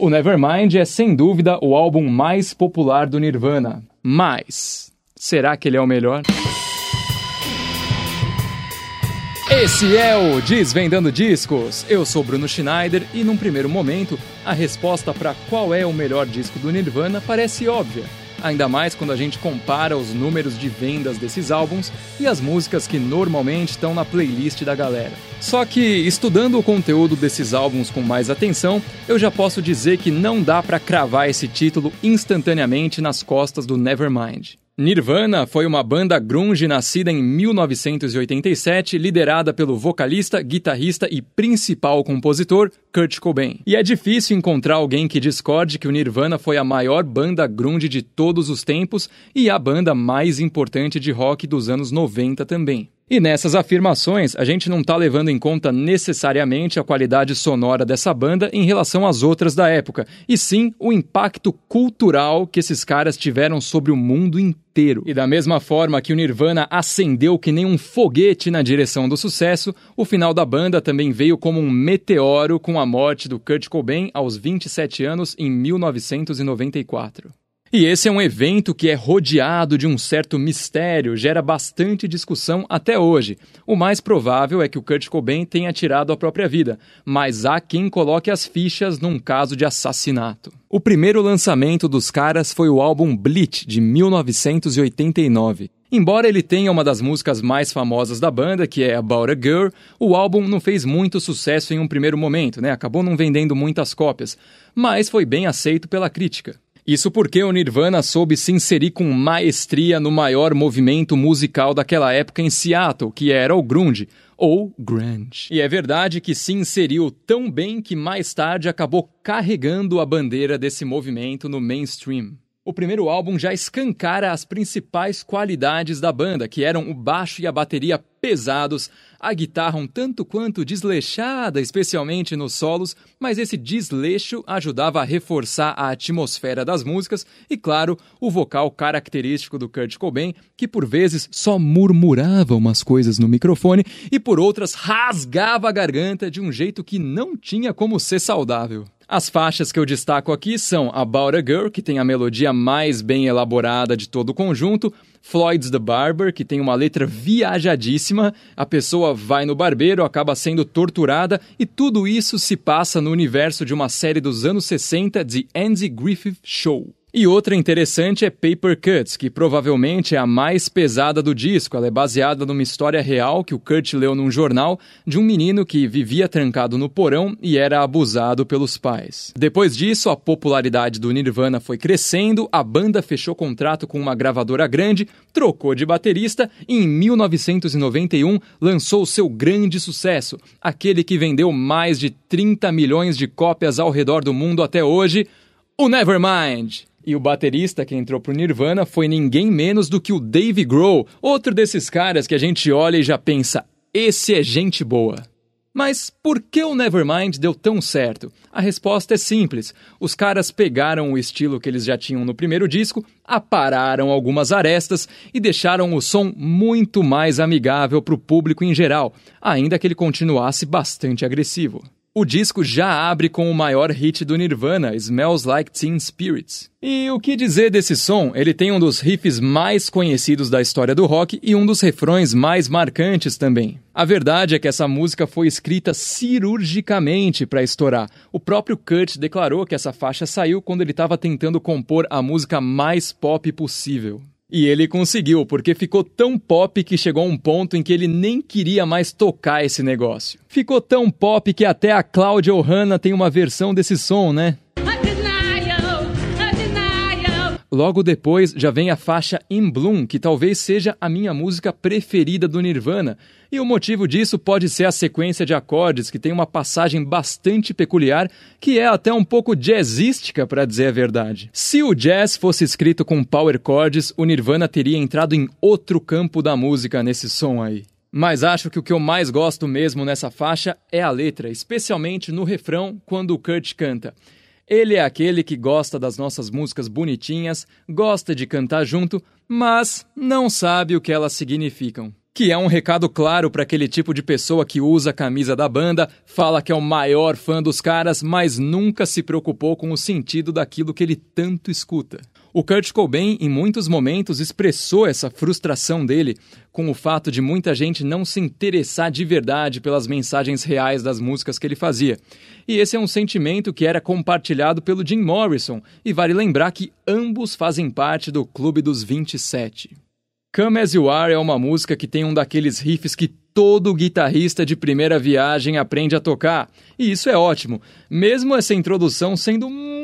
O Nevermind é sem dúvida o álbum mais popular do Nirvana. Mas será que ele é o melhor? Esse é o Desvendando Discos. Eu sou Bruno Schneider e, num primeiro momento, a resposta para qual é o melhor disco do Nirvana parece óbvia. Ainda mais quando a gente compara os números de vendas desses álbuns e as músicas que normalmente estão na playlist da galera. Só que, estudando o conteúdo desses álbuns com mais atenção, eu já posso dizer que não dá para cravar esse título instantaneamente nas costas do Nevermind. Nirvana foi uma banda grunge nascida em 1987, liderada pelo vocalista, guitarrista e principal compositor Kurt Cobain. E é difícil encontrar alguém que discorde que o Nirvana foi a maior banda grunge de todos os tempos e a banda mais importante de rock dos anos 90 também. E nessas afirmações, a gente não está levando em conta necessariamente a qualidade sonora dessa banda em relação às outras da época, e sim o impacto cultural que esses caras tiveram sobre o mundo inteiro. E da mesma forma que o Nirvana acendeu que nem um foguete na direção do sucesso, o final da banda também veio como um meteoro com a morte do Kurt Cobain aos 27 anos em 1994. E esse é um evento que é rodeado de um certo mistério, gera bastante discussão até hoje. O mais provável é que o Kurt Cobain tenha tirado a própria vida, mas há quem coloque as fichas num caso de assassinato. O primeiro lançamento dos caras foi o álbum Bleach, de 1989. Embora ele tenha uma das músicas mais famosas da banda, que é About a Girl, o álbum não fez muito sucesso em um primeiro momento, né? Acabou não vendendo muitas cópias, mas foi bem aceito pela crítica. Isso porque o Nirvana soube se inserir com maestria no maior movimento musical daquela época em Seattle, que era o grunge, ou grunge. E é verdade que se inseriu tão bem que mais tarde acabou carregando a bandeira desse movimento no mainstream. O primeiro álbum já escancara as principais qualidades da banda, que eram o baixo e a bateria pesados, a guitarra um tanto quanto desleixada, especialmente nos solos, mas esse desleixo ajudava a reforçar a atmosfera das músicas e, claro, o vocal característico do Kurt Cobain, que por vezes só murmurava umas coisas no microfone e por outras rasgava a garganta de um jeito que não tinha como ser saudável. As faixas que eu destaco aqui são About a Girl, que tem a melodia mais bem elaborada de todo o conjunto, Floyd's The Barber, que tem uma letra viajadíssima, a pessoa vai no barbeiro, acaba sendo torturada e tudo isso se passa no universo de uma série dos anos 60 de Andy Griffith Show. E outra interessante é Paper Cuts, que provavelmente é a mais pesada do disco. Ela é baseada numa história real que o Kurt leu num jornal de um menino que vivia trancado no porão e era abusado pelos pais. Depois disso, a popularidade do Nirvana foi crescendo, a banda fechou contrato com uma gravadora grande, trocou de baterista e em 1991 lançou seu grande sucesso, aquele que vendeu mais de 30 milhões de cópias ao redor do mundo até hoje, o Nevermind. E o baterista que entrou pro Nirvana foi ninguém menos do que o Dave Grohl, outro desses caras que a gente olha e já pensa: esse é gente boa. Mas por que o Nevermind deu tão certo? A resposta é simples. Os caras pegaram o estilo que eles já tinham no primeiro disco, apararam algumas arestas e deixaram o som muito mais amigável para o público em geral, ainda que ele continuasse bastante agressivo. O disco já abre com o maior hit do Nirvana, Smells Like Teen Spirits. E o que dizer desse som? Ele tem um dos riffs mais conhecidos da história do rock e um dos refrões mais marcantes também. A verdade é que essa música foi escrita cirurgicamente para estourar. O próprio Kurt declarou que essa faixa saiu quando ele estava tentando compor a música mais pop possível. E ele conseguiu, porque ficou tão pop que chegou a um ponto em que ele nem queria mais tocar esse negócio. Ficou tão pop que até a Claudia Ohana tem uma versão desse som, né? Logo depois já vem a faixa In Bloom, que talvez seja a minha música preferida do Nirvana. E o motivo disso pode ser a sequência de acordes, que tem uma passagem bastante peculiar, que é até um pouco jazzística, para dizer a verdade. Se o jazz fosse escrito com power chords, o Nirvana teria entrado em outro campo da música nesse som aí. Mas acho que o que eu mais gosto mesmo nessa faixa é a letra, especialmente no refrão, quando o Kurt canta. Ele é aquele que gosta das nossas músicas bonitinhas, gosta de cantar junto, mas não sabe o que elas significam. que é um recado claro para aquele tipo de pessoa que usa a camisa da banda, fala que é o maior fã dos caras, mas nunca se preocupou com o sentido daquilo que ele tanto escuta. O Kurt Cobain, em muitos momentos, expressou essa frustração dele com o fato de muita gente não se interessar de verdade pelas mensagens reais das músicas que ele fazia. E esse é um sentimento que era compartilhado pelo Jim Morrison, e vale lembrar que ambos fazem parte do Clube dos 27. Come As You Are é uma música que tem um daqueles riffs que todo guitarrista de primeira viagem aprende a tocar. E isso é ótimo, mesmo essa introdução sendo muito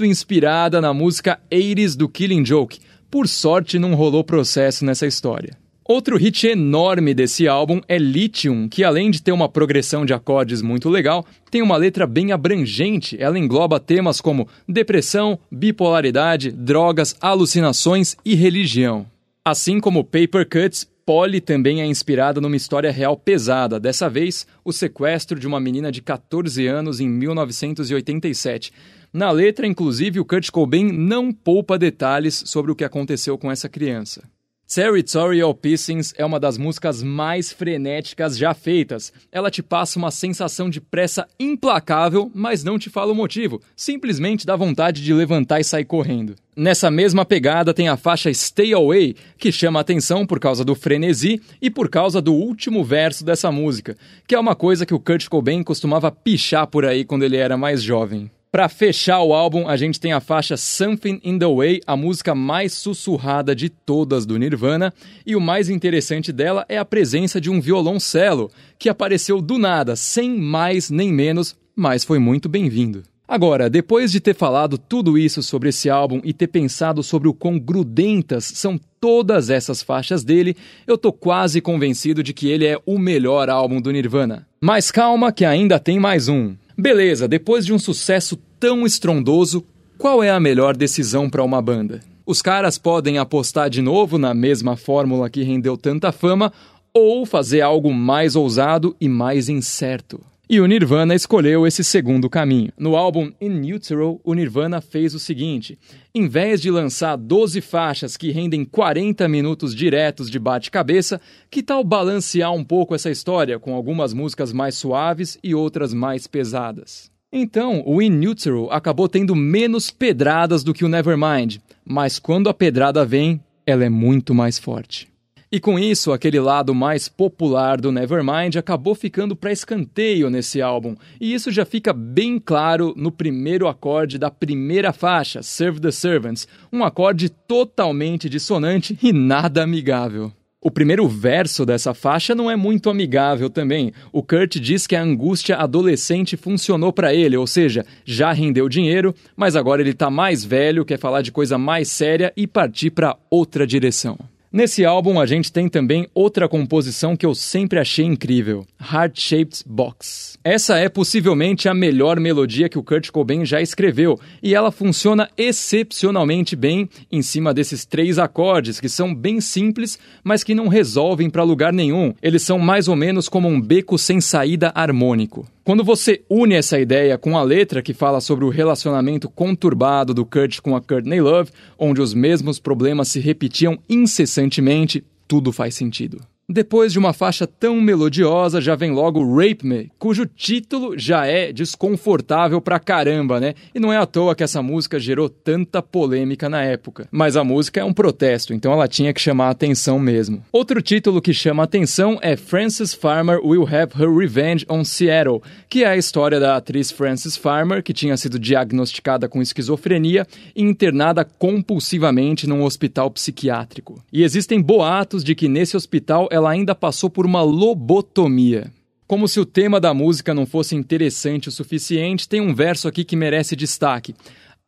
inspirada na música 80s do Killing Joke. Por sorte, não rolou processo nessa história. Outro hit enorme desse álbum é Lithium, que além de ter uma progressão de acordes muito legal, tem uma letra bem abrangente. Ela engloba temas como depressão, bipolaridade, drogas, alucinações e religião. Assim como Paper Cuts, Polly também é inspirada numa história real pesada, dessa vez o sequestro de uma menina de 14 anos em 1987. Na letra, inclusive, o Kurt Cobain não poupa detalhes sobre o que aconteceu com essa criança. Territorial Pissings é uma das músicas mais frenéticas já feitas. Ela te passa uma sensação de pressa implacável, mas não te fala o motivo. Simplesmente dá vontade de levantar e sair correndo. Nessa mesma pegada tem a faixa Stay Away, que chama atenção por causa do frenesi e por causa do último verso dessa música, que é uma coisa que o Kurt Cobain costumava pichar por aí quando ele era mais jovem. Para fechar o álbum, a gente tem a faixa Something in the Way, a música mais sussurrada de todas do Nirvana, e o mais interessante dela é a presença de um violoncelo, que apareceu do nada, sem mais nem menos, mas foi muito bem-vindo. Agora, depois de ter falado tudo isso sobre esse álbum e ter pensado sobre o quão grudentas são todas essas faixas dele, eu tô quase convencido de que ele é o melhor álbum do Nirvana. Mas calma que ainda tem mais um. Beleza, depois de um sucesso tão estrondoso, qual é a melhor decisão para uma banda? Os caras podem apostar de novo na mesma fórmula que rendeu tanta fama ou fazer algo mais ousado e mais incerto. E o Nirvana escolheu esse segundo caminho. No álbum In Utero, o Nirvana fez o seguinte: em vez de lançar 12 faixas que rendem 40 minutos diretos de bate-cabeça, que tal balancear um pouco essa história com algumas músicas mais suaves e outras mais pesadas? Então, o In Utero acabou tendo menos pedradas do que o Nevermind, mas quando a pedrada vem, ela é muito mais forte. E com isso, aquele lado mais popular do Nevermind acabou ficando para escanteio nesse álbum, e isso já fica bem claro no primeiro acorde da primeira faixa, Serve the Servants, um acorde totalmente dissonante e nada amigável. O primeiro verso dessa faixa não é muito amigável também. O Kurt diz que a angústia adolescente funcionou para ele, ou seja, já rendeu dinheiro, mas agora ele está mais velho, quer falar de coisa mais séria e partir para outra direção. Nesse álbum a gente tem também outra composição que eu sempre achei incrível, Heart Shaped Box. Essa é possivelmente a melhor melodia que o Kurt Cobain já escreveu e ela funciona excepcionalmente bem em cima desses três acordes que são bem simples, mas que não resolvem para lugar nenhum. Eles são mais ou menos como um beco sem saída harmônico. Quando você une essa ideia com a letra que fala sobre o relacionamento conturbado do Kurt com a Courtney Love, onde os mesmos problemas se repetiam incessantemente, tudo faz sentido. Depois de uma faixa tão melodiosa, já vem logo Rape Me, cujo título já é desconfortável pra caramba, né? E não é à toa que essa música gerou tanta polêmica na época. Mas a música é um protesto, então ela tinha que chamar a atenção mesmo. Outro título que chama a atenção é Frances Farmer Will Have Her Revenge on Seattle, que é a história da atriz Frances Farmer, que tinha sido diagnosticada com esquizofrenia e internada compulsivamente num hospital psiquiátrico. E existem boatos de que nesse hospital ela ainda passou por uma lobotomia. Como se o tema da música não fosse interessante o suficiente, tem um verso aqui que merece destaque.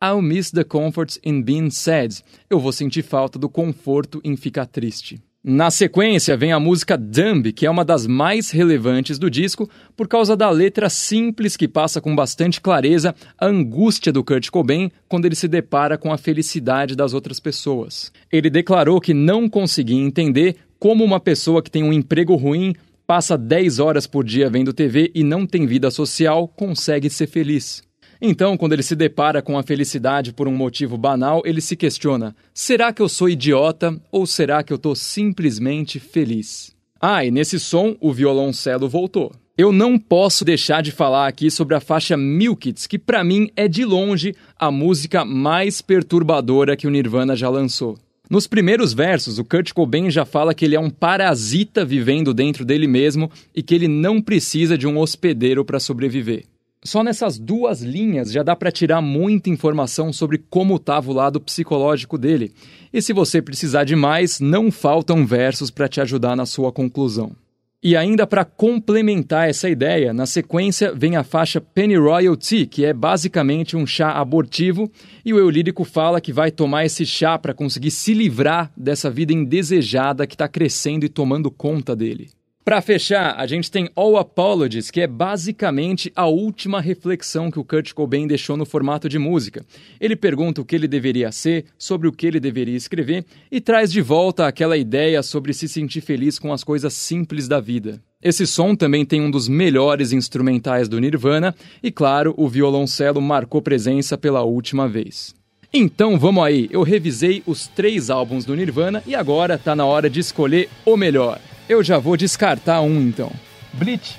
I'll miss the comforts in being sad. Eu vou sentir falta do conforto em ficar triste. Na sequência vem a música Dumb, que é uma das mais relevantes do disco por causa da letra simples que passa com bastante clareza a angústia do Kurt Cobain quando ele se depara com a felicidade das outras pessoas. Ele declarou que não conseguia entender como uma pessoa que tem um emprego ruim, passa 10 horas por dia vendo TV e não tem vida social, consegue ser feliz. Então, quando ele se depara com a felicidade por um motivo banal, ele se questiona: será que eu sou idiota ou será que eu estou simplesmente feliz? Ah, e nesse som o violoncelo voltou. Eu não posso deixar de falar aqui sobre a faixa Milk It, que para mim é de longe a música mais perturbadora que o Nirvana já lançou. Nos primeiros versos, o Kurt Cobain já fala que ele é um parasita vivendo dentro dele mesmo e que ele não precisa de um hospedeiro para sobreviver. Só nessas duas linhas já dá para tirar muita informação sobre como estava o lado psicológico dele. E se você precisar de mais, não faltam versos para te ajudar na sua conclusão. E ainda para complementar essa ideia, na sequência vem a faixa Penny Royal Tea, que é basicamente um chá abortivo, e o eu lírico fala que vai tomar esse chá para conseguir se livrar dessa vida indesejada que está crescendo e tomando conta dele. Para fechar, a gente tem All Apologies, que é basicamente a última reflexão que o Kurt Cobain deixou no formato de música. Ele pergunta o que ele deveria ser, sobre o que ele deveria escrever e traz de volta aquela ideia sobre se sentir feliz com as coisas simples da vida. Esse som também tem um dos melhores instrumentais do Nirvana e, claro, o violoncelo marcou presença pela última vez. Então vamos aí, eu revisei os três álbuns do Nirvana e agora tá na hora de escolher o melhor. Eu já vou descartar um então. Bleach,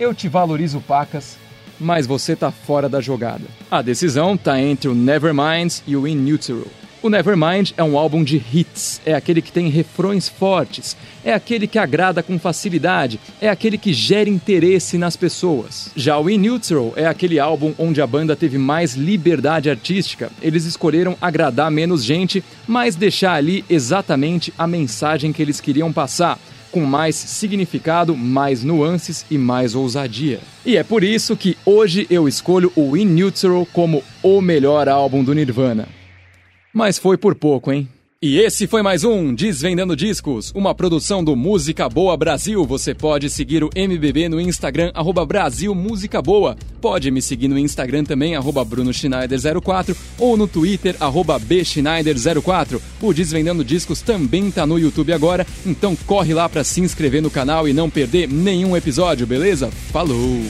eu te valorizo pacas, mas você tá fora da jogada. A decisão tá entre o Nevermind e o In Utero. O Nevermind é um álbum de hits, é aquele que tem refrões fortes, é aquele que agrada com facilidade, é aquele que gera interesse nas pessoas. Já o In Utero é aquele álbum onde a banda teve mais liberdade artística, eles escolheram agradar menos gente, mas deixar ali exatamente a mensagem que eles queriam passar com mais significado, mais nuances e mais ousadia. E é por isso que hoje eu escolho o In Neutral como o melhor álbum do Nirvana. Mas foi por pouco, hein? E esse foi mais um Desvendando Discos, uma produção do Música Boa Brasil. Você pode seguir o MBB no Instagram, arroba Brasil Música Boa. Pode me seguir no Instagram também, arroba Bruno Schneider04 ou no Twitter, arroba Bschneider04. O Desvendando Discos também tá no YouTube agora, então corre lá para se inscrever no canal e não perder nenhum episódio, beleza? Falou!